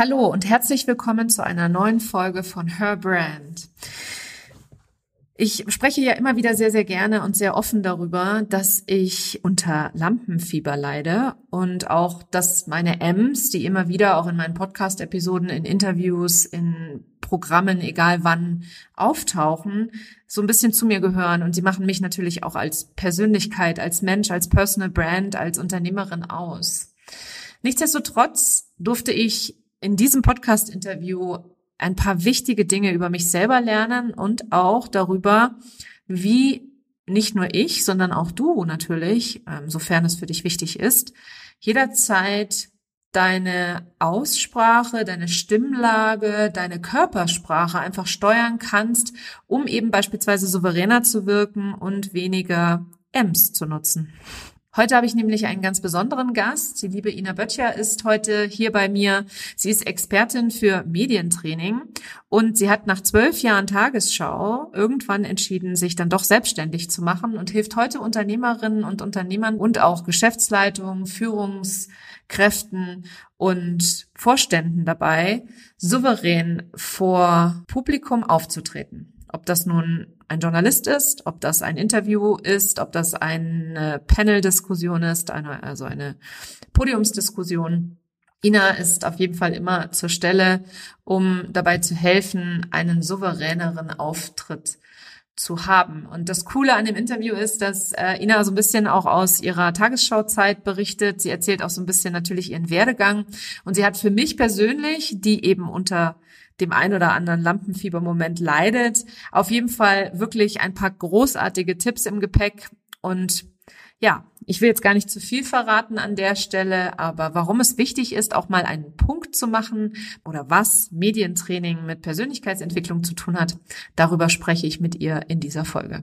Hallo und herzlich willkommen zu einer neuen Folge von Her Brand. Ich spreche ja immer wieder sehr, sehr gerne und sehr offen darüber, dass ich unter Lampenfieber leide und auch, dass meine M's, die immer wieder auch in meinen Podcast-Episoden, in Interviews, in Programmen, egal wann, auftauchen, so ein bisschen zu mir gehören und sie machen mich natürlich auch als Persönlichkeit, als Mensch, als Personal Brand, als Unternehmerin aus. Nichtsdestotrotz durfte ich in diesem Podcast-Interview ein paar wichtige Dinge über mich selber lernen und auch darüber, wie nicht nur ich, sondern auch du natürlich, ähm, sofern es für dich wichtig ist, jederzeit deine Aussprache, deine Stimmlage, deine Körpersprache einfach steuern kannst, um eben beispielsweise souveräner zu wirken und weniger Ems zu nutzen. Heute habe ich nämlich einen ganz besonderen Gast. Die liebe Ina Böttcher ist heute hier bei mir. Sie ist Expertin für Medientraining und sie hat nach zwölf Jahren Tagesschau irgendwann entschieden, sich dann doch selbstständig zu machen und hilft heute Unternehmerinnen und Unternehmern und auch Geschäftsleitungen, Führungskräften und Vorständen dabei, souverän vor Publikum aufzutreten. Ob das nun ein Journalist ist, ob das ein Interview ist, ob das eine Panel-Diskussion ist, eine, also eine Podiumsdiskussion. Ina ist auf jeden Fall immer zur Stelle, um dabei zu helfen, einen souveräneren Auftritt zu haben. Und das Coole an dem Interview ist, dass äh, Ina so ein bisschen auch aus ihrer Tagesschauzeit berichtet. Sie erzählt auch so ein bisschen natürlich ihren Werdegang. Und sie hat für mich persönlich, die eben unter dem ein oder anderen Lampenfiebermoment leidet. Auf jeden Fall wirklich ein paar großartige Tipps im Gepäck und ja, ich will jetzt gar nicht zu viel verraten an der Stelle, aber warum es wichtig ist, auch mal einen Punkt zu machen oder was Medientraining mit Persönlichkeitsentwicklung zu tun hat, darüber spreche ich mit ihr in dieser Folge.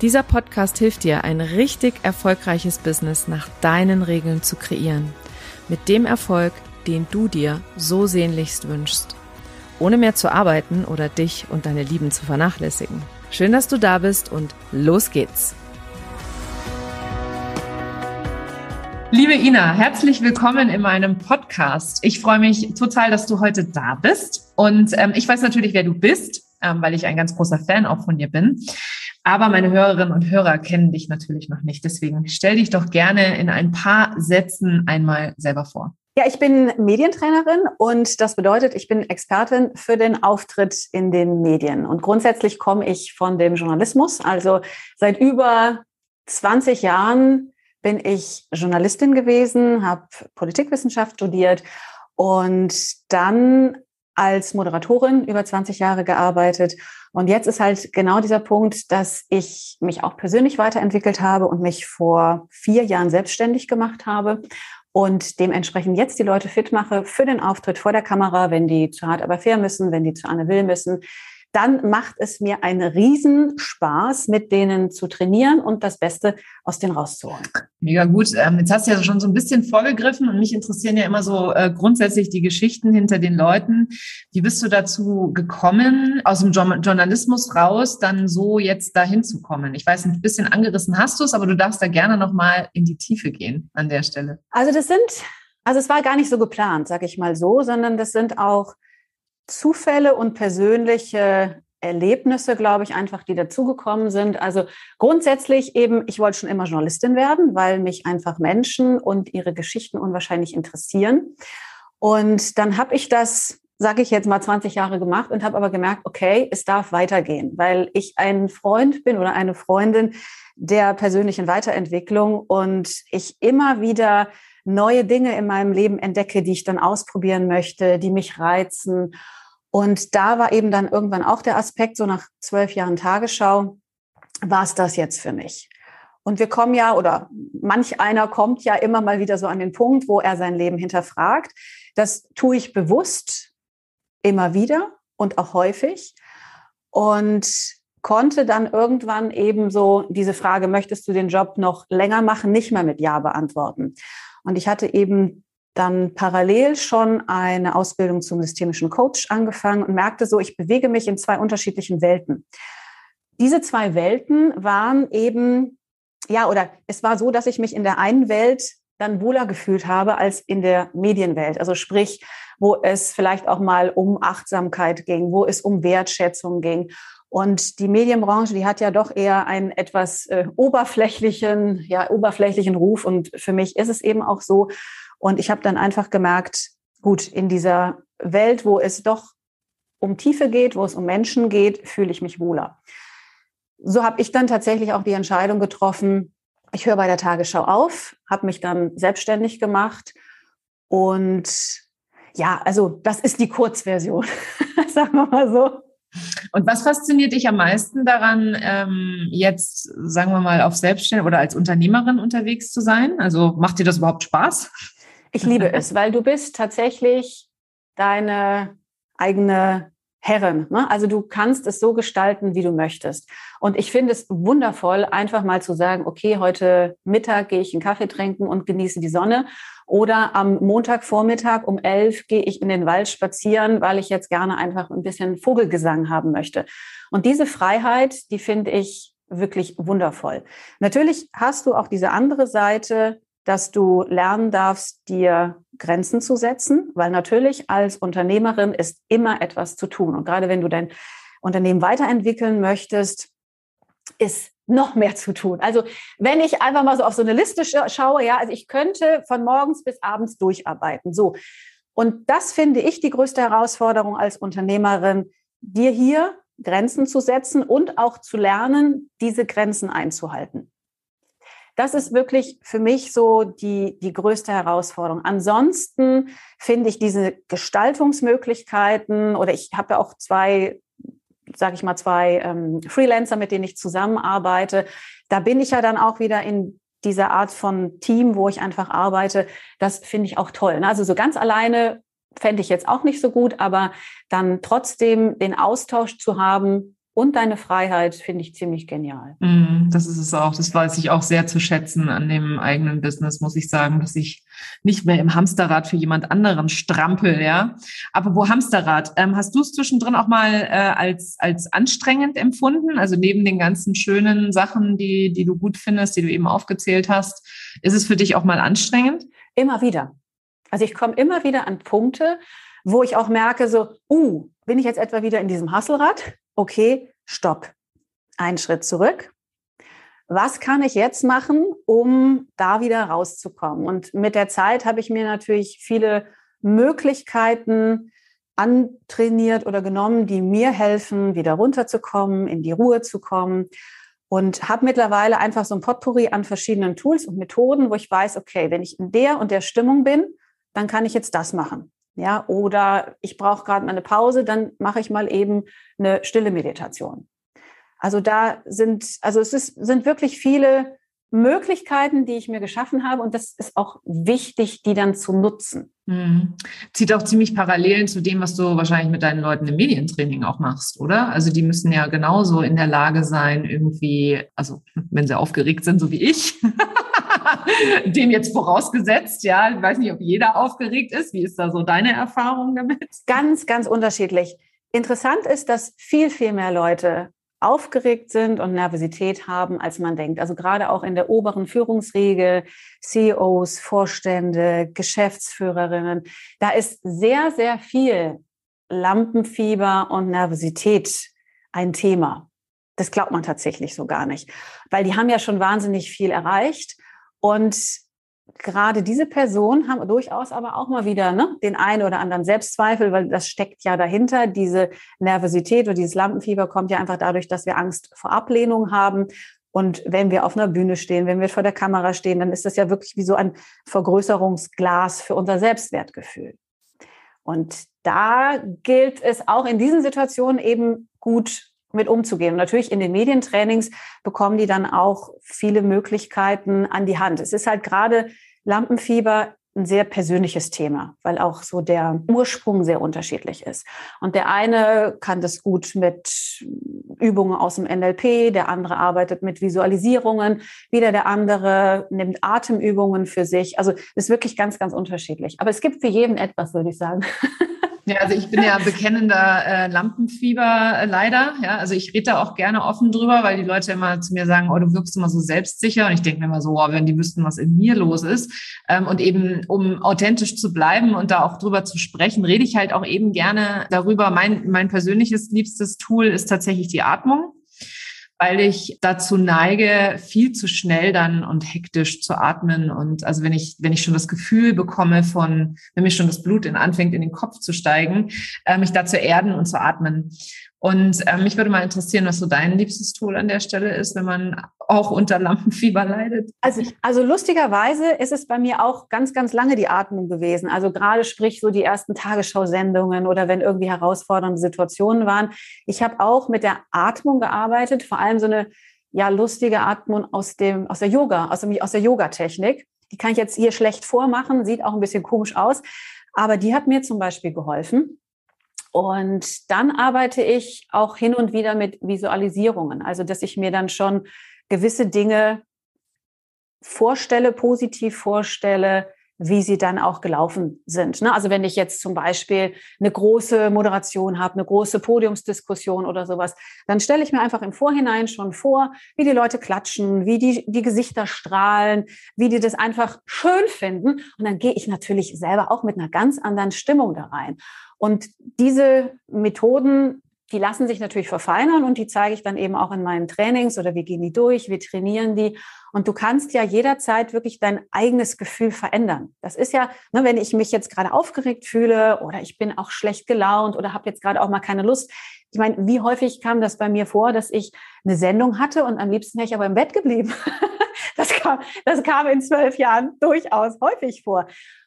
Dieser Podcast hilft dir, ein richtig erfolgreiches Business nach deinen Regeln zu kreieren. Mit dem Erfolg, den du dir so sehnlichst wünschst ohne mehr zu arbeiten oder dich und deine Lieben zu vernachlässigen. Schön, dass du da bist und los geht's. Liebe Ina, herzlich willkommen in meinem Podcast. Ich freue mich total, dass du heute da bist. Und ähm, ich weiß natürlich, wer du bist, ähm, weil ich ein ganz großer Fan auch von dir bin. Aber meine Hörerinnen und Hörer kennen dich natürlich noch nicht. Deswegen stell dich doch gerne in ein paar Sätzen einmal selber vor. Ja, ich bin Medientrainerin und das bedeutet, ich bin Expertin für den Auftritt in den Medien. Und grundsätzlich komme ich von dem Journalismus. Also seit über 20 Jahren bin ich Journalistin gewesen, habe Politikwissenschaft studiert und dann als Moderatorin über 20 Jahre gearbeitet. Und jetzt ist halt genau dieser Punkt, dass ich mich auch persönlich weiterentwickelt habe und mich vor vier Jahren selbstständig gemacht habe und dementsprechend jetzt die Leute fit mache für den Auftritt vor der Kamera, wenn die zu hart aber fair müssen, wenn die zu Anne Will müssen, dann macht es mir einen Riesenspaß, mit denen zu trainieren und das Beste aus denen rauszuholen. Mega gut. Ähm, jetzt hast du ja schon so ein bisschen vorgegriffen und mich interessieren ja immer so äh, grundsätzlich die Geschichten hinter den Leuten. Wie bist du dazu gekommen, aus dem Journalismus raus, dann so jetzt dahin zu kommen? Ich weiß, ein bisschen angerissen hast du es, aber du darfst da gerne nochmal in die Tiefe gehen an der Stelle. Also das sind, also es war gar nicht so geplant, sag ich mal so, sondern das sind auch Zufälle und persönliche Erlebnisse, glaube ich, einfach, die dazugekommen sind. Also grundsätzlich eben, ich wollte schon immer Journalistin werden, weil mich einfach Menschen und ihre Geschichten unwahrscheinlich interessieren. Und dann habe ich das, sage ich jetzt mal, 20 Jahre gemacht und habe aber gemerkt, okay, es darf weitergehen, weil ich ein Freund bin oder eine Freundin der persönlichen Weiterentwicklung und ich immer wieder neue Dinge in meinem Leben entdecke, die ich dann ausprobieren möchte, die mich reizen. Und da war eben dann irgendwann auch der Aspekt, so nach zwölf Jahren Tagesschau, war es das jetzt für mich? Und wir kommen ja, oder manch einer kommt ja immer mal wieder so an den Punkt, wo er sein Leben hinterfragt. Das tue ich bewusst immer wieder und auch häufig. und konnte dann irgendwann eben so diese Frage, möchtest du den Job noch länger machen, nicht mehr mit Ja beantworten. Und ich hatte eben dann parallel schon eine Ausbildung zum systemischen Coach angefangen und merkte so, ich bewege mich in zwei unterschiedlichen Welten. Diese zwei Welten waren eben, ja, oder es war so, dass ich mich in der einen Welt dann wohler gefühlt habe als in der Medienwelt. Also sprich, wo es vielleicht auch mal um Achtsamkeit ging, wo es um Wertschätzung ging. Und die Medienbranche, die hat ja doch eher einen etwas äh, oberflächlichen, ja, oberflächlichen Ruf. Und für mich ist es eben auch so. Und ich habe dann einfach gemerkt, gut, in dieser Welt, wo es doch um Tiefe geht, wo es um Menschen geht, fühle ich mich wohler. So habe ich dann tatsächlich auch die Entscheidung getroffen, ich höre bei der Tagesschau auf, habe mich dann selbstständig gemacht und ja, also das ist die Kurzversion, sagen wir mal so. Und was fasziniert dich am meisten daran, ähm, jetzt, sagen wir mal, auf Selbstständig oder als Unternehmerin unterwegs zu sein? Also macht dir das überhaupt Spaß? Ich liebe es, weil du bist tatsächlich deine eigene Herren. Ne? Also du kannst es so gestalten, wie du möchtest. Und ich finde es wundervoll, einfach mal zu sagen, okay, heute Mittag gehe ich einen Kaffee trinken und genieße die Sonne. Oder am Montagvormittag um elf gehe ich in den Wald spazieren, weil ich jetzt gerne einfach ein bisschen Vogelgesang haben möchte. Und diese Freiheit, die finde ich wirklich wundervoll. Natürlich hast du auch diese andere Seite, dass du lernen darfst, dir Grenzen zu setzen, weil natürlich als Unternehmerin ist immer etwas zu tun. Und gerade wenn du dein Unternehmen weiterentwickeln möchtest, ist noch mehr zu tun. Also wenn ich einfach mal so auf so eine Liste schaue, ja, also ich könnte von morgens bis abends durcharbeiten. So. Und das finde ich die größte Herausforderung als Unternehmerin, dir hier Grenzen zu setzen und auch zu lernen, diese Grenzen einzuhalten. Das ist wirklich für mich so die, die größte Herausforderung. Ansonsten finde ich diese Gestaltungsmöglichkeiten oder ich habe ja auch zwei sage ich mal, zwei ähm, Freelancer, mit denen ich zusammenarbeite. Da bin ich ja dann auch wieder in dieser Art von Team, wo ich einfach arbeite. Das finde ich auch toll. Ne? Also so ganz alleine fände ich jetzt auch nicht so gut, aber dann trotzdem den Austausch zu haben, und deine Freiheit finde ich ziemlich genial. Mm, das ist es auch. Das weiß ich auch sehr zu schätzen an dem eigenen Business, muss ich sagen, dass ich nicht mehr im Hamsterrad für jemand anderen strampel, ja. Aber wo Hamsterrad? Ähm, hast du es zwischendrin auch mal äh, als, als anstrengend empfunden? Also neben den ganzen schönen Sachen, die, die du gut findest, die du eben aufgezählt hast, ist es für dich auch mal anstrengend? Immer wieder. Also ich komme immer wieder an Punkte, wo ich auch merke, so, uh, bin ich jetzt etwa wieder in diesem Hasselrad? Okay, stopp, einen Schritt zurück. Was kann ich jetzt machen, um da wieder rauszukommen? Und mit der Zeit habe ich mir natürlich viele Möglichkeiten antrainiert oder genommen, die mir helfen, wieder runterzukommen, in die Ruhe zu kommen. Und habe mittlerweile einfach so ein Potpourri an verschiedenen Tools und Methoden, wo ich weiß, okay, wenn ich in der und der Stimmung bin, dann kann ich jetzt das machen. Ja, oder ich brauche gerade mal eine Pause, dann mache ich mal eben eine stille Meditation. Also da sind, also es ist, sind wirklich viele Möglichkeiten, die ich mir geschaffen habe und das ist auch wichtig, die dann zu nutzen. Mhm. Zieht auch ziemlich Parallelen zu dem, was du wahrscheinlich mit deinen Leuten im Medientraining auch machst, oder? Also die müssen ja genauso in der Lage sein, irgendwie, also wenn sie aufgeregt sind, so wie ich, dem jetzt vorausgesetzt, ja, ich weiß nicht, ob jeder aufgeregt ist. Wie ist da so deine Erfahrung damit? Ganz, ganz unterschiedlich. Interessant ist, dass viel, viel mehr Leute aufgeregt sind und Nervosität haben, als man denkt. Also gerade auch in der oberen Führungsriege, CEOs, Vorstände, Geschäftsführerinnen, da ist sehr, sehr viel Lampenfieber und Nervosität ein Thema. Das glaubt man tatsächlich so gar nicht, weil die haben ja schon wahnsinnig viel erreicht und gerade diese Personen haben durchaus aber auch mal wieder ne, den einen oder anderen Selbstzweifel, weil das steckt ja dahinter. Diese Nervosität oder dieses Lampenfieber kommt ja einfach dadurch, dass wir Angst vor Ablehnung haben. Und wenn wir auf einer Bühne stehen, wenn wir vor der Kamera stehen, dann ist das ja wirklich wie so ein Vergrößerungsglas für unser Selbstwertgefühl. Und da gilt es auch in diesen Situationen eben gut mit umzugehen. Und natürlich in den Medientrainings bekommen die dann auch viele Möglichkeiten an die Hand. Es ist halt gerade Lampenfieber ein sehr persönliches Thema, weil auch so der Ursprung sehr unterschiedlich ist. Und der eine kann das gut mit Übungen aus dem NLP, der andere arbeitet mit Visualisierungen, wieder der andere nimmt Atemübungen für sich. Also ist wirklich ganz, ganz unterschiedlich. Aber es gibt für jeden etwas, würde ich sagen. Ja, also ich bin ja bekennender äh, Lampenfieber äh, leider. Ja, also ich rede da auch gerne offen drüber, weil die Leute immer zu mir sagen, oh, du wirkst immer so selbstsicher. Und ich denke mir immer so, oh, wenn die wüssten, was in mir los ist. Ähm, und eben, um authentisch zu bleiben und da auch drüber zu sprechen, rede ich halt auch eben gerne darüber. Mein, mein persönliches liebstes Tool ist tatsächlich die Atmung weil ich dazu neige, viel zu schnell dann und hektisch zu atmen. Und also wenn ich, wenn ich schon das Gefühl bekomme von, wenn mir schon das Blut in, anfängt, in den Kopf zu steigen, äh, mich da zu erden und zu atmen. Und äh, mich würde mal interessieren, was so dein liebstes Tool an der Stelle ist, wenn man auch unter Lampenfieber leidet. Also, also lustigerweise ist es bei mir auch ganz, ganz lange die Atmung gewesen. Also gerade sprich so die ersten Tagesschau-Sendungen oder wenn irgendwie herausfordernde Situationen waren. Ich habe auch mit der Atmung gearbeitet, vor allem so eine ja lustige Atmung aus dem aus der Yoga, aus, dem, aus der Yoga-Technik. Die kann ich jetzt hier schlecht vormachen, sieht auch ein bisschen komisch aus, aber die hat mir zum Beispiel geholfen und dann arbeite ich auch hin und wieder mit Visualisierungen, also dass ich mir dann schon gewisse Dinge vorstelle, positiv vorstelle, wie sie dann auch gelaufen sind. Ne? Also wenn ich jetzt zum Beispiel eine große Moderation habe, eine große Podiumsdiskussion oder sowas, dann stelle ich mir einfach im Vorhinein schon vor, wie die Leute klatschen, wie die, die Gesichter strahlen, wie die das einfach schön finden. Und dann gehe ich natürlich selber auch mit einer ganz anderen Stimmung da rein. Und diese Methoden, die lassen sich natürlich verfeinern und die zeige ich dann eben auch in meinen Trainings oder wir gehen die durch, wir trainieren die. Und du kannst ja jederzeit wirklich dein eigenes Gefühl verändern. Das ist ja, ne, wenn ich mich jetzt gerade aufgeregt fühle oder ich bin auch schlecht gelaunt oder habe jetzt gerade auch mal keine Lust. Ich meine, wie häufig kam das bei mir vor, dass ich eine Sendung hatte und am liebsten wäre ich aber im Bett geblieben. das, kam, das kam in zwölf Jahren durchaus häufig vor.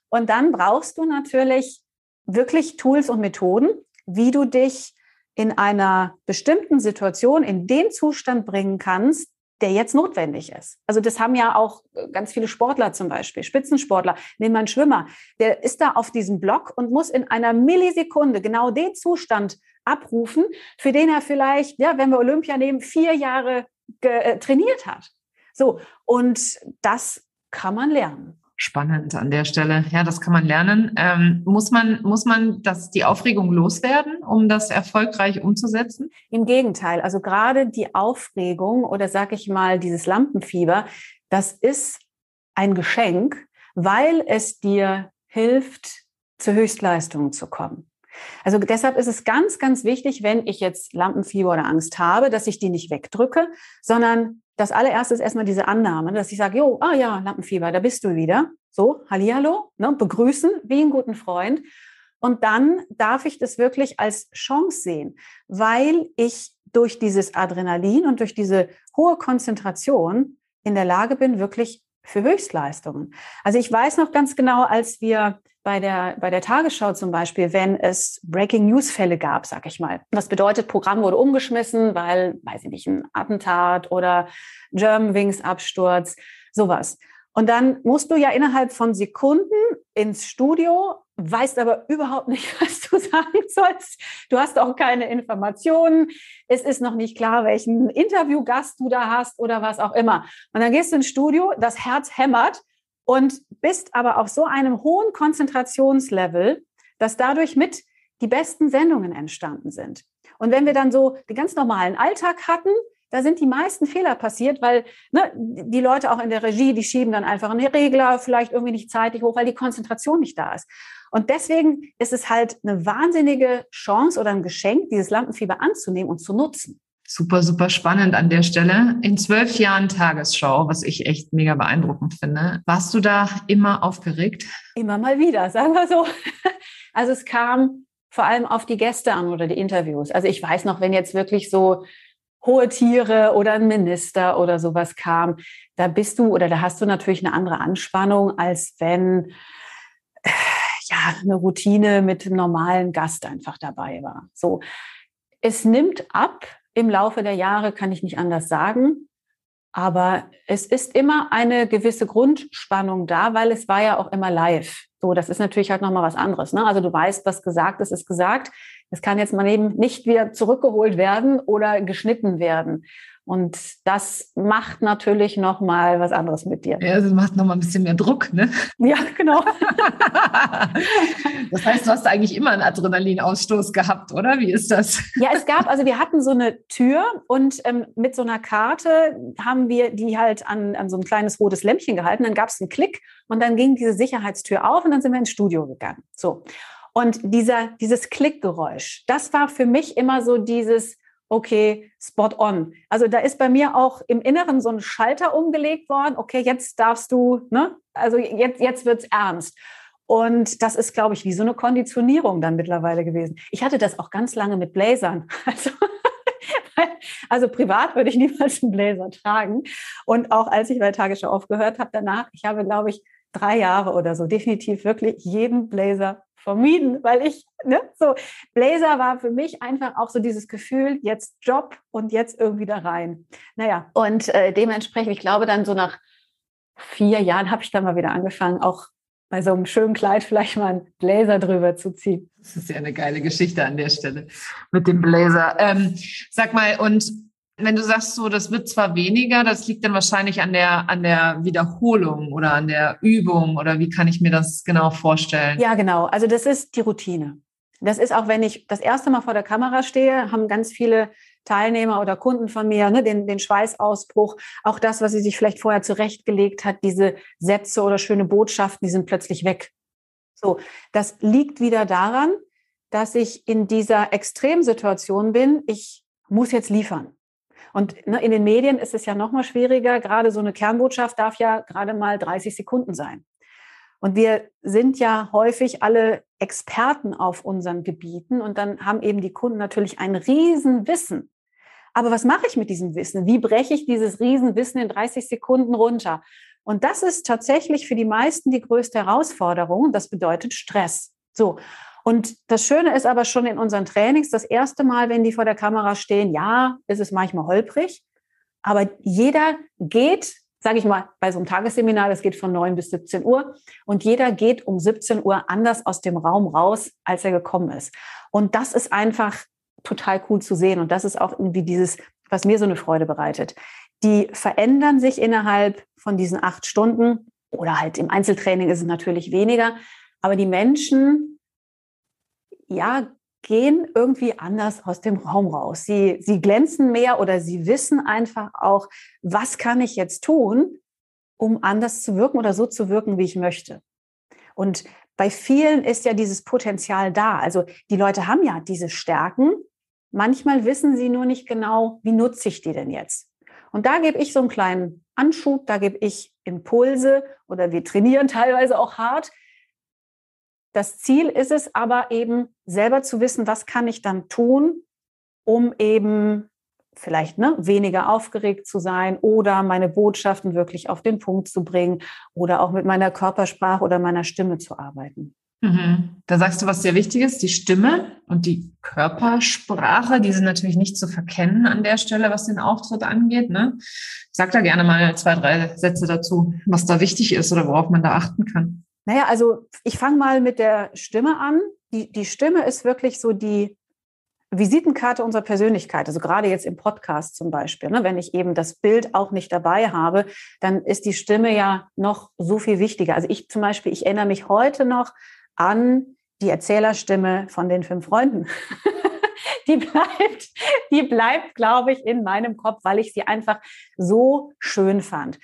Und dann brauchst du natürlich wirklich Tools und Methoden, wie du dich in einer bestimmten Situation in den Zustand bringen kannst, der jetzt notwendig ist. Also das haben ja auch ganz viele Sportler zum Beispiel, Spitzensportler, nehmen wir einen Schwimmer, der ist da auf diesem Block und muss in einer Millisekunde genau den Zustand abrufen, für den er vielleicht, ja, wenn wir Olympia nehmen, vier Jahre äh, trainiert hat. So, und das kann man lernen spannend an der Stelle. Ja, das kann man lernen. Ähm, muss man, muss man das, die Aufregung loswerden, um das erfolgreich umzusetzen? Im Gegenteil. Also gerade die Aufregung oder sag ich mal dieses Lampenfieber, das ist ein Geschenk, weil es dir hilft, zur Höchstleistung zu kommen. Also deshalb ist es ganz, ganz wichtig, wenn ich jetzt Lampenfieber oder Angst habe, dass ich die nicht wegdrücke, sondern das allererste ist erstmal diese Annahme, dass ich sage, jo, ah ja, Lampenfieber, da bist du wieder. So, Hallihallo, ne, begrüßen wie einen guten Freund. Und dann darf ich das wirklich als Chance sehen, weil ich durch dieses Adrenalin und durch diese hohe Konzentration in der Lage bin, wirklich für Höchstleistungen. Also ich weiß noch ganz genau, als wir bei der, bei der Tagesschau zum Beispiel, wenn es Breaking News Fälle gab, sag ich mal. Das bedeutet, Programm wurde umgeschmissen, weil, weiß ich nicht, ein Attentat oder Germanwings Absturz, sowas. Und dann musst du ja innerhalb von Sekunden ins Studio, weißt aber überhaupt nicht, was du sagen sollst. Du hast auch keine Informationen. Es ist noch nicht klar, welchen Interviewgast du da hast oder was auch immer. Und dann gehst du ins Studio, das Herz hämmert und bist aber auf so einem hohen Konzentrationslevel, dass dadurch mit die besten Sendungen entstanden sind. Und wenn wir dann so den ganz normalen Alltag hatten, da sind die meisten Fehler passiert, weil ne, die Leute auch in der Regie, die schieben dann einfach einen Regler vielleicht irgendwie nicht zeitig hoch, weil die Konzentration nicht da ist. Und deswegen ist es halt eine wahnsinnige Chance oder ein Geschenk, dieses Lampenfieber anzunehmen und zu nutzen. Super, super spannend an der Stelle. In zwölf Jahren Tagesschau, was ich echt mega beeindruckend finde. Warst du da immer aufgeregt? Immer mal wieder, sagen wir so. Also es kam vor allem auf die Gäste an oder die Interviews. Also ich weiß noch, wenn jetzt wirklich so hohe Tiere oder ein Minister oder sowas kam, da bist du oder da hast du natürlich eine andere Anspannung, als wenn ja eine Routine mit einem normalen Gast einfach dabei war. So, es nimmt ab im Laufe der Jahre, kann ich nicht anders sagen. Aber es ist immer eine gewisse Grundspannung da, weil es war ja auch immer live. So, das ist natürlich halt nochmal was anderes. Ne? Also du weißt, was gesagt ist, ist gesagt. Es kann jetzt mal eben nicht wieder zurückgeholt werden oder geschnitten werden. Und das macht natürlich noch mal was anderes mit dir. Ja, das macht noch mal ein bisschen mehr Druck, ne? Ja, genau. das heißt, du hast eigentlich immer einen Adrenalinausstoß gehabt, oder? Wie ist das? Ja, es gab, also wir hatten so eine Tür und ähm, mit so einer Karte haben wir die halt an, an so ein kleines rotes Lämpchen gehalten. Dann gab es einen Klick und dann ging diese Sicherheitstür auf und dann sind wir ins Studio gegangen. So. Und dieser, dieses Klickgeräusch, das war für mich immer so dieses, okay, spot on. Also da ist bei mir auch im Inneren so ein Schalter umgelegt worden. Okay, jetzt darfst du, ne? Also jetzt, jetzt wird's ernst. Und das ist, glaube ich, wie so eine Konditionierung dann mittlerweile gewesen. Ich hatte das auch ganz lange mit Blazern. Also, also privat würde ich niemals einen Blazer tragen. Und auch als ich bei Tagesschau aufgehört habe danach, ich habe, glaube ich, drei Jahre oder so definitiv wirklich jeden Blazer vermieden, weil ich, ne, so, Blazer war für mich einfach auch so dieses Gefühl, jetzt Job und jetzt irgendwie da rein. Naja, und äh, dementsprechend, ich glaube, dann so nach vier Jahren habe ich dann mal wieder angefangen, auch bei so einem schönen Kleid vielleicht mal einen Blazer drüber zu ziehen. Das ist ja eine geile Geschichte an der Stelle mit dem Blazer. Ähm, sag mal, und wenn du sagst so, das wird zwar weniger, das liegt dann wahrscheinlich an der, an der Wiederholung oder an der Übung oder wie kann ich mir das genau vorstellen? Ja, genau. Also das ist die Routine. Das ist auch, wenn ich das erste Mal vor der Kamera stehe, haben ganz viele Teilnehmer oder Kunden von mir ne, den, den Schweißausbruch, auch das, was sie sich vielleicht vorher zurechtgelegt hat, diese Sätze oder schöne Botschaften, die sind plötzlich weg. So, das liegt wieder daran, dass ich in dieser Extremsituation bin. Ich muss jetzt liefern. Und ne, in den Medien ist es ja noch mal schwieriger. Gerade so eine Kernbotschaft darf ja gerade mal 30 Sekunden sein. Und wir sind ja häufig alle Experten auf unseren Gebieten und dann haben eben die Kunden natürlich ein Riesenwissen. Aber was mache ich mit diesem Wissen? Wie breche ich dieses Riesenwissen in 30 Sekunden runter? Und das ist tatsächlich für die meisten die größte Herausforderung. Das bedeutet Stress. So. Und das Schöne ist aber schon in unseren Trainings, das erste Mal, wenn die vor der Kamera stehen, ja, ist es manchmal holprig, aber jeder geht, sage ich mal, bei so einem Tagesseminar, das geht von 9 bis 17 Uhr, und jeder geht um 17 Uhr anders aus dem Raum raus, als er gekommen ist. Und das ist einfach total cool zu sehen. Und das ist auch irgendwie dieses, was mir so eine Freude bereitet. Die verändern sich innerhalb von diesen acht Stunden oder halt im Einzeltraining ist es natürlich weniger. Aber die Menschen ja, gehen irgendwie anders aus dem Raum raus. Sie, sie glänzen mehr oder sie wissen einfach auch, was kann ich jetzt tun, um anders zu wirken oder so zu wirken, wie ich möchte. Und bei vielen ist ja dieses Potenzial da. Also die Leute haben ja diese Stärken. Manchmal wissen sie nur nicht genau, wie nutze ich die denn jetzt? Und da gebe ich so einen kleinen Anschub, da gebe ich Impulse oder wir trainieren teilweise auch hart, das Ziel ist es aber eben selber zu wissen, was kann ich dann tun, um eben vielleicht ne, weniger aufgeregt zu sein oder meine Botschaften wirklich auf den Punkt zu bringen oder auch mit meiner Körpersprache oder meiner Stimme zu arbeiten. Mhm. Da sagst du was sehr Wichtiges, die Stimme und die Körpersprache, die sind natürlich nicht zu verkennen an der Stelle, was den Auftritt angeht. Ne? Sag da gerne mal zwei, drei Sätze dazu, was da wichtig ist oder worauf man da achten kann. Naja, also ich fange mal mit der Stimme an. Die, die Stimme ist wirklich so die Visitenkarte unserer Persönlichkeit. Also gerade jetzt im Podcast zum Beispiel. Ne, wenn ich eben das Bild auch nicht dabei habe, dann ist die Stimme ja noch so viel wichtiger. Also ich zum Beispiel, ich erinnere mich heute noch an die Erzählerstimme von den fünf Freunden. die bleibt, die bleibt, glaube ich, in meinem Kopf, weil ich sie einfach so schön fand.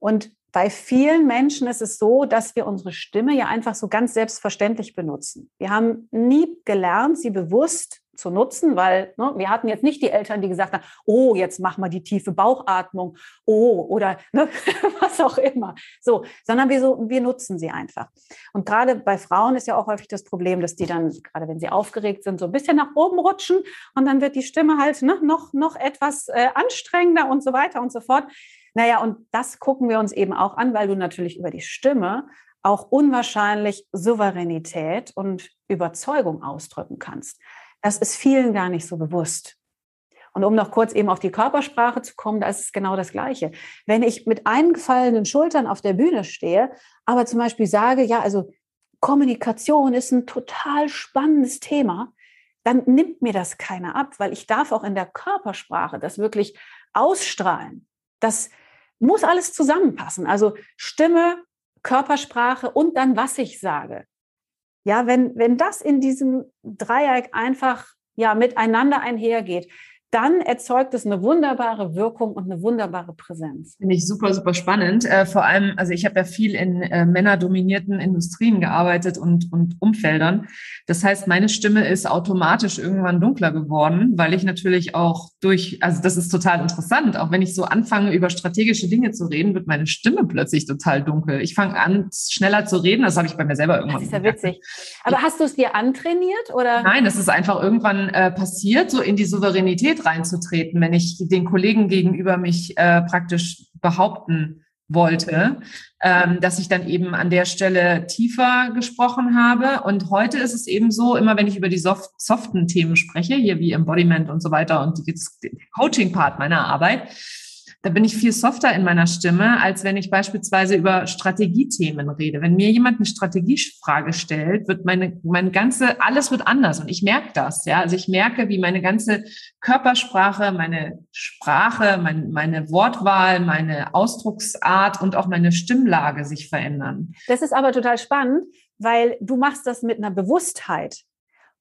Und bei vielen Menschen ist es so, dass wir unsere Stimme ja einfach so ganz selbstverständlich benutzen. Wir haben nie gelernt, sie bewusst zu nutzen, weil ne, wir hatten jetzt nicht die Eltern, die gesagt haben, oh, jetzt mach mal die tiefe Bauchatmung, oh, oder ne, was auch immer. So, sondern wir, so, wir nutzen sie einfach. Und gerade bei Frauen ist ja auch häufig das Problem, dass die dann, gerade wenn sie aufgeregt sind, so ein bisschen nach oben rutschen und dann wird die Stimme halt ne, noch, noch etwas äh, anstrengender und so weiter und so fort. Naja, und das gucken wir uns eben auch an, weil du natürlich über die Stimme auch unwahrscheinlich Souveränität und Überzeugung ausdrücken kannst. Das ist vielen gar nicht so bewusst. Und um noch kurz eben auf die Körpersprache zu kommen, da ist es genau das Gleiche. Wenn ich mit eingefallenen Schultern auf der Bühne stehe, aber zum Beispiel sage, ja, also Kommunikation ist ein total spannendes Thema, dann nimmt mir das keiner ab, weil ich darf auch in der Körpersprache das wirklich ausstrahlen. Das muss alles zusammenpassen. Also Stimme, Körpersprache und dann, was ich sage. Ja, wenn, wenn das in diesem Dreieck einfach ja miteinander einhergeht, dann erzeugt es eine wunderbare Wirkung und eine wunderbare Präsenz. Finde ich super, super spannend. Äh, vor allem, also ich habe ja viel in äh, männerdominierten Industrien gearbeitet und, und Umfeldern. Das heißt, meine Stimme ist automatisch irgendwann dunkler geworden, weil ich natürlich auch durch, also das ist total interessant, auch wenn ich so anfange, über strategische Dinge zu reden, wird meine Stimme plötzlich total dunkel. Ich fange an, schneller zu reden. Das habe ich bei mir selber irgendwann. Das ist ja witzig. Aber hast du es dir antrainiert oder? Nein, das ist einfach irgendwann äh, passiert, so in die Souveränität reinzutreten, wenn ich den Kollegen gegenüber mich äh, praktisch behaupten wollte, ähm, dass ich dann eben an der Stelle tiefer gesprochen habe. Und heute ist es eben so, immer wenn ich über die soft, soften Themen spreche, hier wie Embodiment und so weiter und die, Coaching-Part meiner Arbeit, da bin ich viel softer in meiner Stimme, als wenn ich beispielsweise über Strategiethemen rede. Wenn mir jemand eine Strategiefrage stellt, wird meine, meine ganze, alles wird anders. Und ich merke das, ja. Also ich merke, wie meine ganze Körpersprache, meine Sprache, mein, meine Wortwahl, meine Ausdrucksart und auch meine Stimmlage sich verändern. Das ist aber total spannend, weil du machst das mit einer Bewusstheit.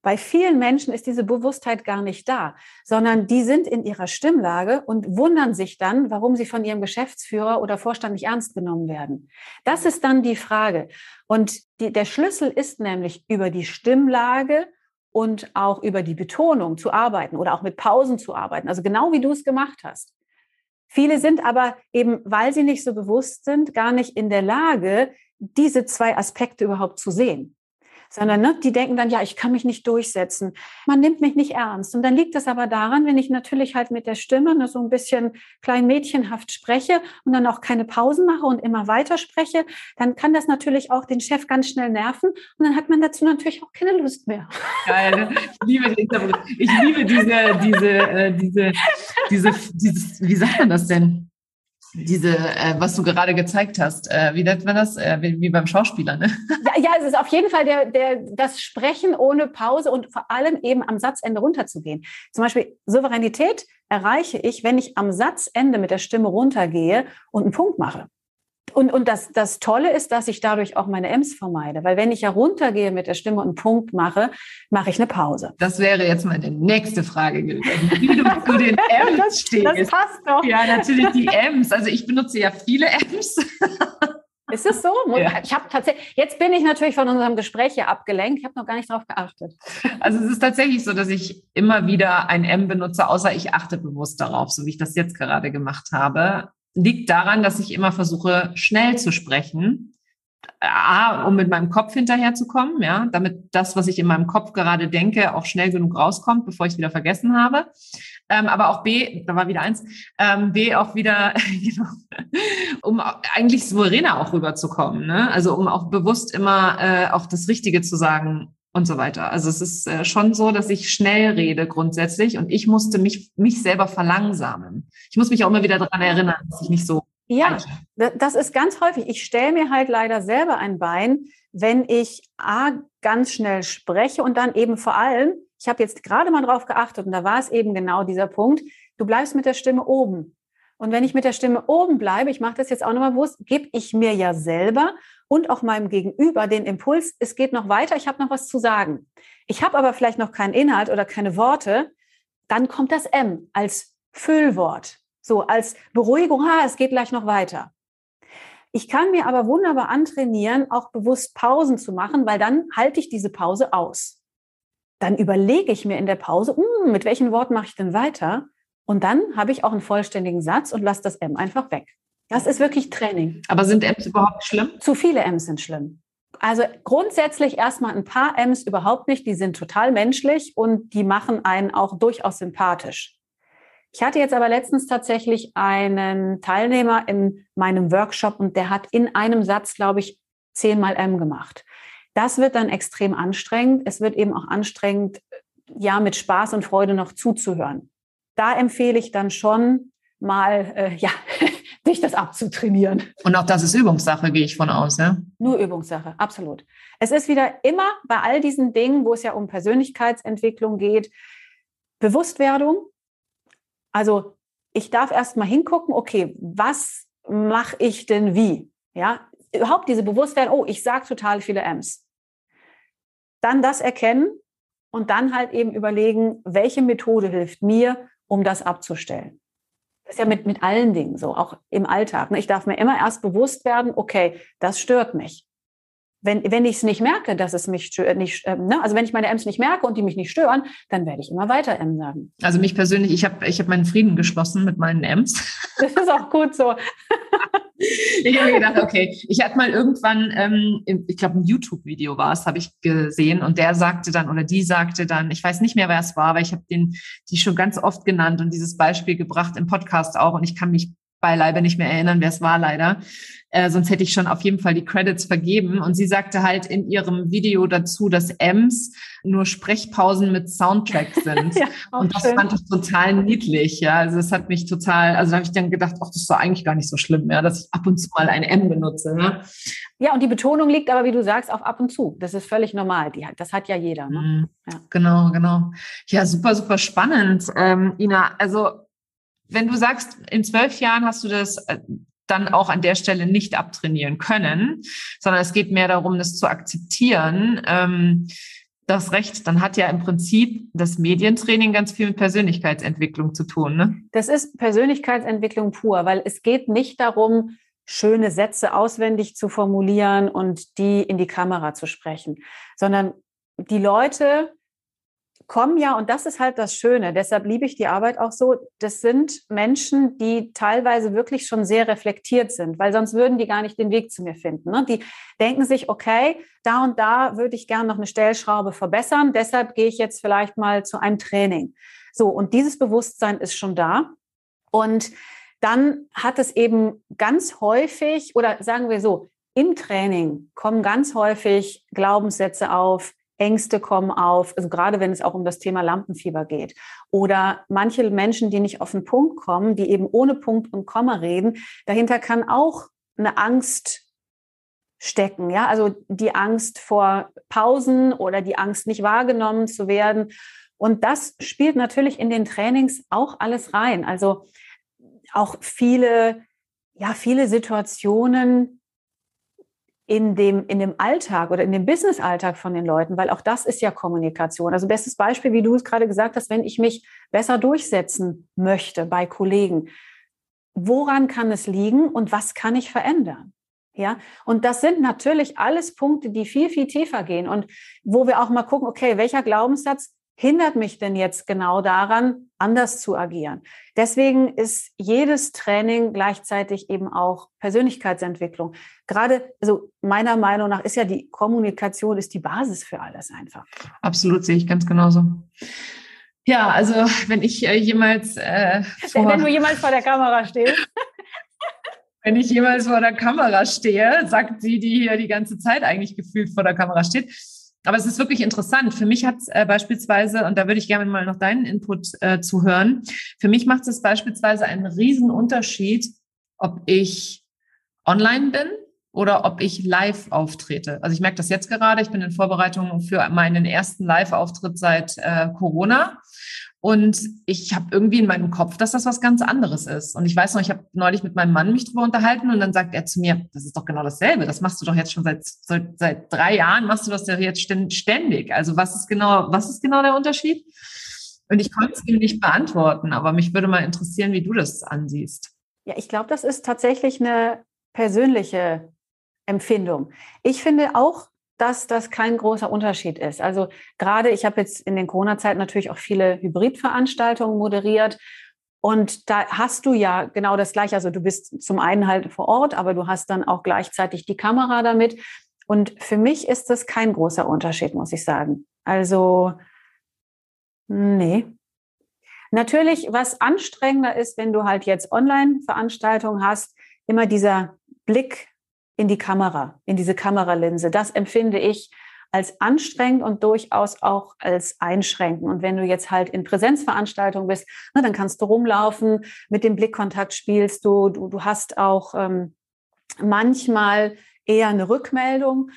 Bei vielen Menschen ist diese Bewusstheit gar nicht da, sondern die sind in ihrer Stimmlage und wundern sich dann, warum sie von ihrem Geschäftsführer oder Vorstand nicht ernst genommen werden. Das ist dann die Frage. Und die, der Schlüssel ist nämlich über die Stimmlage und auch über die Betonung zu arbeiten oder auch mit Pausen zu arbeiten. Also genau wie du es gemacht hast. Viele sind aber eben, weil sie nicht so bewusst sind, gar nicht in der Lage, diese zwei Aspekte überhaupt zu sehen sondern ne, die denken dann, ja, ich kann mich nicht durchsetzen. Man nimmt mich nicht ernst. Und dann liegt es aber daran, wenn ich natürlich halt mit der Stimme ne, so ein bisschen klein mädchenhaft spreche und dann auch keine Pausen mache und immer weiter spreche, dann kann das natürlich auch den Chef ganz schnell nerven und dann hat man dazu natürlich auch keine Lust mehr. Geil. Ich liebe, ich liebe diese, diese, äh, diese, diese, dieses, wie sagt man das denn? Diese, äh, was du gerade gezeigt hast, äh, wie nennt man das? Äh, wie, wie, beim Schauspieler, ne? Ja, ja, es ist auf jeden Fall der, der, das Sprechen ohne Pause und vor allem eben am Satzende runterzugehen. Zum Beispiel Souveränität erreiche ich, wenn ich am Satzende mit der Stimme runtergehe und einen Punkt mache. Und, und das, das Tolle ist, dass ich dadurch auch meine Ems vermeide. Weil wenn ich ja runtergehe mit der Stimme und einen Punkt mache, mache ich eine Pause. Das wäre jetzt meine nächste Frage gewesen. Wie du zu den Ems das, stehst. Das passt doch. Ja, natürlich die Ems. Also ich benutze ja viele Ems. Ist es so? Ja. Ich habe tatsächlich, jetzt bin ich natürlich von unserem Gespräch hier abgelenkt. Ich habe noch gar nicht darauf geachtet. Also es ist tatsächlich so, dass ich immer wieder ein M benutze, außer ich achte bewusst darauf, so wie ich das jetzt gerade gemacht habe liegt daran, dass ich immer versuche, schnell zu sprechen. A, um mit meinem Kopf hinterherzukommen, ja, damit das, was ich in meinem Kopf gerade denke, auch schnell genug rauskommt, bevor ich es wieder vergessen habe. Ähm, aber auch B, da war wieder eins, ähm, B auch wieder, genau, um eigentlich souveräner auch rüberzukommen, ne? Also um auch bewusst immer äh, auch das Richtige zu sagen, und so weiter. Also es ist äh, schon so, dass ich schnell rede grundsätzlich und ich musste mich, mich selber verlangsamen. Ich muss mich auch immer wieder daran erinnern, dass ich nicht so. Ja, das ist ganz häufig. Ich stelle mir halt leider selber ein Bein, wenn ich A, ganz schnell spreche und dann eben vor allem, ich habe jetzt gerade mal drauf geachtet und da war es eben genau dieser Punkt, du bleibst mit der Stimme oben. Und wenn ich mit der Stimme oben bleibe, ich mache das jetzt auch nochmal bewusst, gebe ich mir ja selber und auch meinem Gegenüber den Impuls, es geht noch weiter, ich habe noch was zu sagen. Ich habe aber vielleicht noch keinen Inhalt oder keine Worte, dann kommt das M als Füllwort, so als Beruhigung, ha, es geht gleich noch weiter. Ich kann mir aber wunderbar antrainieren, auch bewusst Pausen zu machen, weil dann halte ich diese Pause aus. Dann überlege ich mir in der Pause, hm, mit welchen Worten mache ich denn weiter? Und dann habe ich auch einen vollständigen Satz und lasse das M einfach weg. Das ist wirklich Training. Aber sind M's überhaupt schlimm? Zu viele M's sind schlimm. Also grundsätzlich erstmal ein paar M's überhaupt nicht. Die sind total menschlich und die machen einen auch durchaus sympathisch. Ich hatte jetzt aber letztens tatsächlich einen Teilnehmer in meinem Workshop und der hat in einem Satz, glaube ich, zehnmal M gemacht. Das wird dann extrem anstrengend. Es wird eben auch anstrengend, ja, mit Spaß und Freude noch zuzuhören. da empfehle ich dann schon mal, äh, ja, sich das abzutrainieren. Und auch das ist Übungssache, gehe ich von aus, ja? Nur Übungssache, absolut. Es ist wieder immer bei all diesen Dingen, wo es ja um Persönlichkeitsentwicklung geht, Bewusstwerdung. Also ich darf erst mal hingucken, okay, was mache ich denn wie? Ja, überhaupt diese Bewusstwerdung, oh, ich sage total viele M's. Dann das erkennen und dann halt eben überlegen, welche Methode hilft mir, um das abzustellen. Das ist ja mit, mit allen Dingen so, auch im Alltag. Ne? Ich darf mir immer erst bewusst werden, okay, das stört mich wenn, wenn ich es nicht merke, dass es mich stört, nicht, äh, ne? also wenn ich meine M's nicht merke und die mich nicht stören, dann werde ich immer weiter M sagen. Also mich persönlich, ich habe ich hab meinen Frieden geschlossen mit meinen M's. Das ist auch gut so. ich habe gedacht, okay, ich hatte mal irgendwann, ähm, ich glaube ein YouTube-Video war es, habe ich gesehen und der sagte dann oder die sagte dann, ich weiß nicht mehr, wer es war, aber ich habe den die schon ganz oft genannt und dieses Beispiel gebracht im Podcast auch und ich kann mich beileibe nicht mehr erinnern, wer es war leider. Äh, sonst hätte ich schon auf jeden Fall die Credits vergeben. Und sie sagte halt in ihrem Video dazu, dass Ems nur Sprechpausen mit Soundtrack sind. ja, und das schön. fand ich total niedlich. Ja, also es hat mich total, also da habe ich dann gedacht, ach, das ist doch eigentlich gar nicht so schlimm, ja, dass ich ab und zu mal ein M benutze. Ne? Ja, und die Betonung liegt aber, wie du sagst, auf ab und zu. Das ist völlig normal. Die, das hat ja jeder. Ne? Mhm. Ja. Genau, genau. Ja, super, super spannend, ähm, Ina. Also wenn du sagst, in zwölf Jahren hast du das äh, dann auch an der Stelle nicht abtrainieren können, sondern es geht mehr darum, das zu akzeptieren. Ähm, das Recht, dann hat ja im Prinzip das Medientraining ganz viel mit Persönlichkeitsentwicklung zu tun. Ne? Das ist Persönlichkeitsentwicklung pur, weil es geht nicht darum, schöne Sätze auswendig zu formulieren und die in die Kamera zu sprechen, sondern die Leute kommen ja, und das ist halt das Schöne, deshalb liebe ich die Arbeit auch so, das sind Menschen, die teilweise wirklich schon sehr reflektiert sind, weil sonst würden die gar nicht den Weg zu mir finden. Ne? Die denken sich, okay, da und da würde ich gerne noch eine Stellschraube verbessern, deshalb gehe ich jetzt vielleicht mal zu einem Training. So, und dieses Bewusstsein ist schon da. Und dann hat es eben ganz häufig, oder sagen wir so, im Training kommen ganz häufig Glaubenssätze auf, Ängste kommen auf, also gerade wenn es auch um das Thema Lampenfieber geht. Oder manche Menschen, die nicht auf den Punkt kommen, die eben ohne Punkt und Komma reden, dahinter kann auch eine Angst stecken, ja, also die Angst vor Pausen oder die Angst nicht wahrgenommen zu werden. Und das spielt natürlich in den Trainings auch alles rein. Also auch viele, ja, viele Situationen, in dem, in dem Alltag oder in dem Business-Alltag von den Leuten, weil auch das ist ja Kommunikation. Also bestes Beispiel, wie du es gerade gesagt hast, wenn ich mich besser durchsetzen möchte bei Kollegen, woran kann es liegen und was kann ich verändern? Ja, und das sind natürlich alles Punkte, die viel, viel tiefer gehen und wo wir auch mal gucken, okay, welcher Glaubenssatz hindert mich denn jetzt genau daran, anders zu agieren? Deswegen ist jedes Training gleichzeitig eben auch Persönlichkeitsentwicklung. Gerade, also meiner Meinung nach ist ja die Kommunikation ist die Basis für alles einfach. Absolut, sehe ich ganz genauso. Ja, also wenn ich äh, jemals äh, vor, wenn du jemals vor der Kamera stehst. wenn ich jemals vor der Kamera stehe, sagt sie, die hier die ganze Zeit eigentlich gefühlt vor der Kamera steht, aber es ist wirklich interessant. Für mich hat es äh, beispielsweise, und da würde ich gerne mal noch deinen Input äh, zu hören, für mich macht es beispielsweise einen riesen Unterschied, ob ich online bin oder ob ich live auftrete. Also ich merke das jetzt gerade, ich bin in Vorbereitung für meinen ersten Live-Auftritt seit äh, Corona. Und ich habe irgendwie in meinem Kopf, dass das was ganz anderes ist. Und ich weiß noch, ich habe neulich mit meinem Mann mich drüber unterhalten und dann sagt er zu mir, das ist doch genau dasselbe. Das machst du doch jetzt schon seit, seit, seit drei Jahren, machst du das ja jetzt ständig. Also was ist genau, was ist genau der Unterschied? Und ich konnte es ihm nicht beantworten, aber mich würde mal interessieren, wie du das ansiehst. Ja, ich glaube, das ist tatsächlich eine persönliche Empfindung. Ich finde auch, dass das kein großer Unterschied ist. Also gerade, ich habe jetzt in den Corona-Zeiten natürlich auch viele Hybridveranstaltungen moderiert. Und da hast du ja genau das Gleiche. Also du bist zum einen halt vor Ort, aber du hast dann auch gleichzeitig die Kamera damit. Und für mich ist das kein großer Unterschied, muss ich sagen. Also, nee. Natürlich, was anstrengender ist, wenn du halt jetzt Online-Veranstaltungen hast, immer dieser Blick in die Kamera, in diese Kameralinse. Das empfinde ich als anstrengend und durchaus auch als einschränkend. Und wenn du jetzt halt in Präsenzveranstaltungen bist, na, dann kannst du rumlaufen, mit dem Blickkontakt spielst du, du, du hast auch ähm, manchmal eher eine Rückmeldung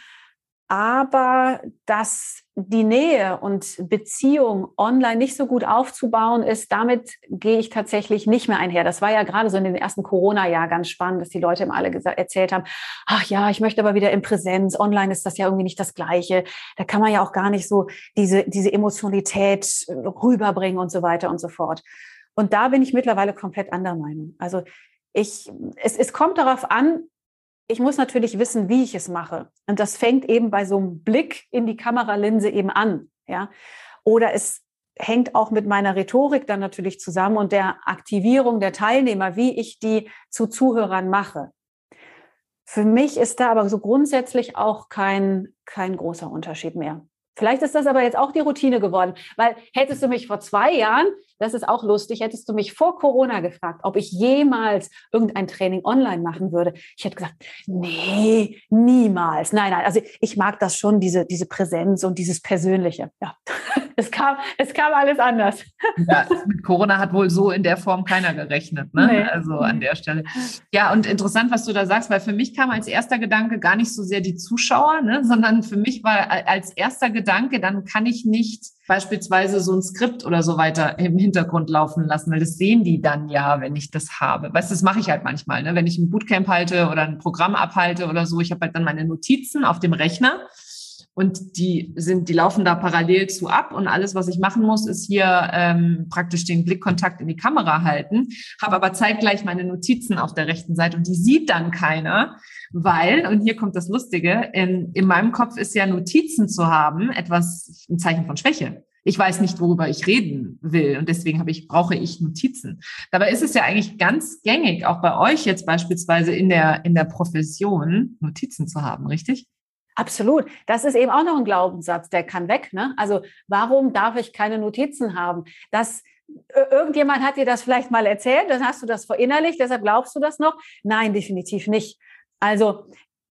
aber dass die Nähe und Beziehung online nicht so gut aufzubauen ist, damit gehe ich tatsächlich nicht mehr einher. Das war ja gerade so in den ersten Corona-Jahr ganz spannend, dass die Leute immer alle erzählt haben, ach ja, ich möchte aber wieder in Präsenz, online ist das ja irgendwie nicht das Gleiche. Da kann man ja auch gar nicht so diese, diese Emotionalität rüberbringen und so weiter und so fort. Und da bin ich mittlerweile komplett anderer Meinung. Also ich, es, es kommt darauf an, ich muss natürlich wissen, wie ich es mache. Und das fängt eben bei so einem Blick in die Kameralinse eben an. Ja? Oder es hängt auch mit meiner Rhetorik dann natürlich zusammen und der Aktivierung der Teilnehmer, wie ich die zu Zuhörern mache. Für mich ist da aber so grundsätzlich auch kein, kein großer Unterschied mehr. Vielleicht ist das aber jetzt auch die Routine geworden, weil hättest du mich vor zwei Jahren, das ist auch lustig, hättest du mich vor Corona gefragt, ob ich jemals irgendein Training online machen würde. Ich hätte gesagt, nee, niemals. Nein, nein, also ich mag das schon, diese, diese Präsenz und dieses Persönliche. Ja, es kam, es kam alles anders. Ja, mit Corona hat wohl so in der Form keiner gerechnet, ne? Nee. Also an der Stelle. Ja, und interessant, was du da sagst, weil für mich kam als erster Gedanke gar nicht so sehr die Zuschauer, ne, sondern für mich war als erster Gedanke, dann kann ich nicht beispielsweise so ein Skript oder so weiter im Hintergrund laufen lassen, weil das sehen die dann ja, wenn ich das habe. Weißt du, das mache ich halt manchmal, ne? wenn ich ein Bootcamp halte oder ein Programm abhalte oder so. Ich habe halt dann meine Notizen auf dem Rechner und die sind, die laufen da parallel zu ab und alles, was ich machen muss, ist hier ähm, praktisch den Blickkontakt in die Kamera halten, habe aber zeitgleich meine Notizen auf der rechten Seite und die sieht dann keiner, weil, und hier kommt das Lustige, in, in meinem Kopf ist ja Notizen zu haben etwas, ein Zeichen von Schwäche. Ich weiß nicht, worüber ich reden will und deswegen habe ich, brauche ich Notizen. Dabei ist es ja eigentlich ganz gängig, auch bei euch jetzt beispielsweise in der, in der Profession, Notizen zu haben, richtig? Absolut. Das ist eben auch noch ein Glaubenssatz, der kann weg. Ne? Also warum darf ich keine Notizen haben? Das irgendjemand hat dir das vielleicht mal erzählt, dann hast du das verinnerlicht, deshalb glaubst du das noch? Nein, definitiv nicht. Also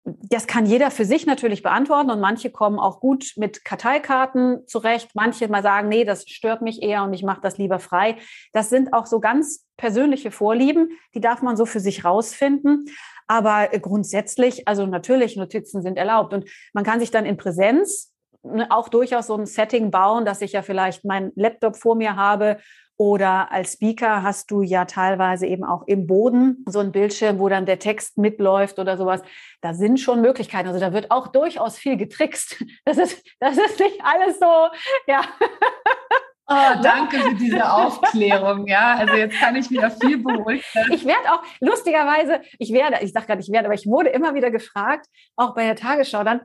das kann jeder für sich natürlich beantworten und manche kommen auch gut mit Karteikarten zurecht. Manche mal sagen, nee, das stört mich eher und ich mache das lieber frei. Das sind auch so ganz persönliche Vorlieben, die darf man so für sich rausfinden. Aber äh, grundsätzlich, also natürlich, Notizen sind erlaubt. Und man kann sich dann in Präsenz ne, auch durchaus so ein Setting bauen, dass ich ja vielleicht meinen Laptop vor mir habe oder als Speaker hast du ja teilweise eben auch im Boden so ein Bildschirm, wo dann der Text mitläuft oder sowas. Da sind schon Möglichkeiten. Also da wird auch durchaus viel getrickst. Das ist, das ist nicht alles so, ja. Oh, danke für diese Aufklärung. Ja, also jetzt kann ich wieder viel beruhigt werden. Ich werde auch, lustigerweise, ich werde, ich sage gerade, ich werde, aber ich wurde immer wieder gefragt, auch bei der Tagesschau dann,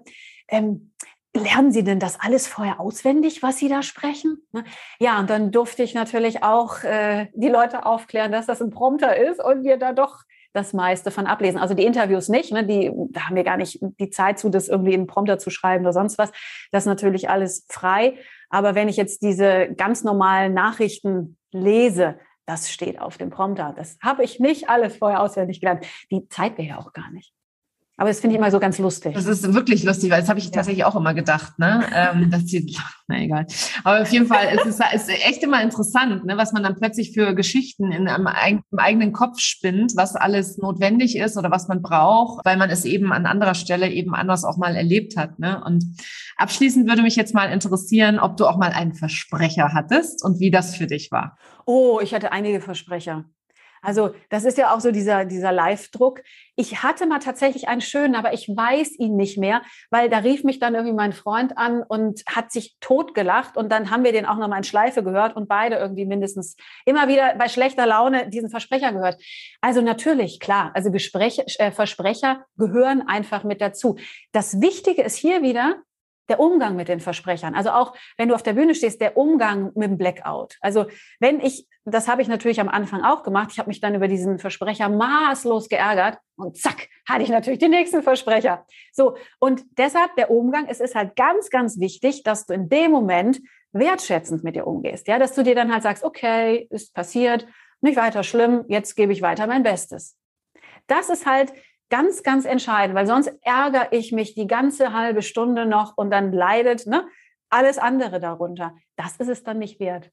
ähm, lernen Sie denn das alles vorher auswendig, was Sie da sprechen? Ne? Ja, und dann durfte ich natürlich auch äh, die Leute aufklären, dass das ein Prompter ist und wir da doch das meiste von ablesen. Also die Interviews nicht, ne? die, da haben wir gar nicht die Zeit zu, das irgendwie in einen Prompter zu schreiben oder sonst was. Das ist natürlich alles frei. Aber wenn ich jetzt diese ganz normalen Nachrichten lese, das steht auf dem Prompter. Das habe ich nicht alles vorher auswendig gelernt. Die Zeit wäre ja auch gar nicht. Aber das finde ich immer so ganz lustig. Das ist wirklich lustig, weil das habe ich ja. tatsächlich auch immer gedacht, ne? ähm, dass die, na egal. Aber auf jeden Fall, es ist, es ist echt immer interessant, ne? was man dann plötzlich für Geschichten in einem, im eigenen Kopf spinnt, was alles notwendig ist oder was man braucht, weil man es eben an anderer Stelle eben anders auch mal erlebt hat. Ne? Und abschließend würde mich jetzt mal interessieren, ob du auch mal einen Versprecher hattest und wie das für dich war. Oh, ich hatte einige Versprecher. Also das ist ja auch so dieser, dieser Live-Druck. Ich hatte mal tatsächlich einen schönen, aber ich weiß ihn nicht mehr, weil da rief mich dann irgendwie mein Freund an und hat sich totgelacht und dann haben wir den auch noch mal in Schleife gehört und beide irgendwie mindestens immer wieder bei schlechter Laune diesen Versprecher gehört. Also natürlich, klar, also Gespräche, äh, Versprecher gehören einfach mit dazu. Das Wichtige ist hier wieder, der Umgang mit den Versprechern. Also auch wenn du auf der Bühne stehst, der Umgang mit dem Blackout. Also wenn ich, das habe ich natürlich am Anfang auch gemacht, ich habe mich dann über diesen Versprecher maßlos geärgert und zack, hatte ich natürlich den nächsten Versprecher. So, und deshalb der Umgang, es ist halt ganz, ganz wichtig, dass du in dem Moment wertschätzend mit dir umgehst. Ja, dass du dir dann halt sagst, okay, ist passiert, nicht weiter schlimm, jetzt gebe ich weiter mein Bestes. Das ist halt Ganz, ganz entscheidend, weil sonst ärgere ich mich die ganze halbe Stunde noch und dann leidet ne, alles andere darunter. Das ist es dann nicht wert.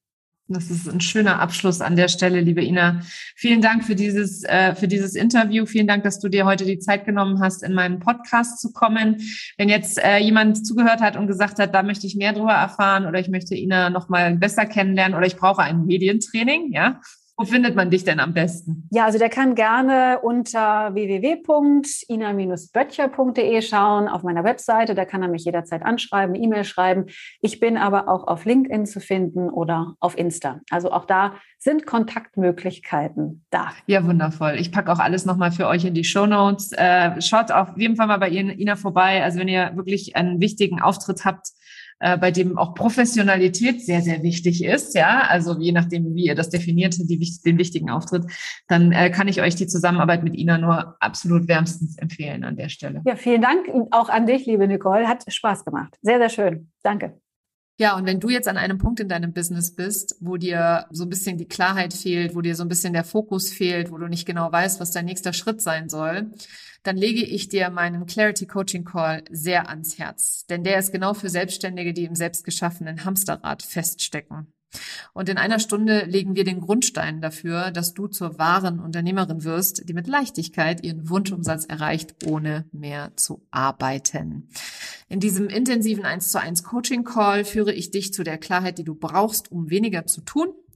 Das ist ein schöner Abschluss an der Stelle, liebe Ina. Vielen Dank für dieses, äh, für dieses Interview. Vielen Dank, dass du dir heute die Zeit genommen hast, in meinen Podcast zu kommen. Wenn jetzt äh, jemand zugehört hat und gesagt hat, da möchte ich mehr drüber erfahren oder ich möchte Ina noch mal besser kennenlernen oder ich brauche ein Medientraining, ja, wo findet man dich denn am besten? Ja, also der kann gerne unter www.ina-böttcher.de schauen auf meiner Webseite. Da kann er mich jederzeit anschreiben, E-Mail schreiben. Ich bin aber auch auf LinkedIn zu finden oder auf Insta. Also auch da sind Kontaktmöglichkeiten da. Ja, wundervoll. Ich packe auch alles nochmal für euch in die Show Notes. Äh, schaut auf jeden Fall mal bei Ina vorbei. Also wenn ihr wirklich einen wichtigen Auftritt habt, äh, bei dem auch Professionalität sehr, sehr wichtig ist, ja, also je nachdem, wie ihr das definiert, die, den wichtigen Auftritt, dann äh, kann ich euch die Zusammenarbeit mit Ina nur absolut wärmstens empfehlen an der Stelle. Ja, vielen Dank auch an dich, liebe Nicole. Hat Spaß gemacht. Sehr, sehr schön. Danke. Ja, und wenn du jetzt an einem Punkt in deinem Business bist, wo dir so ein bisschen die Klarheit fehlt, wo dir so ein bisschen der Fokus fehlt, wo du nicht genau weißt, was dein nächster Schritt sein soll, dann lege ich dir meinen Clarity Coaching Call sehr ans Herz. Denn der ist genau für Selbstständige, die im selbstgeschaffenen Hamsterrad feststecken. Und in einer Stunde legen wir den Grundstein dafür, dass du zur wahren Unternehmerin wirst, die mit Leichtigkeit ihren Wunschumsatz erreicht, ohne mehr zu arbeiten. In diesem intensiven 1 zu 1 Coaching Call führe ich dich zu der Klarheit, die du brauchst, um weniger zu tun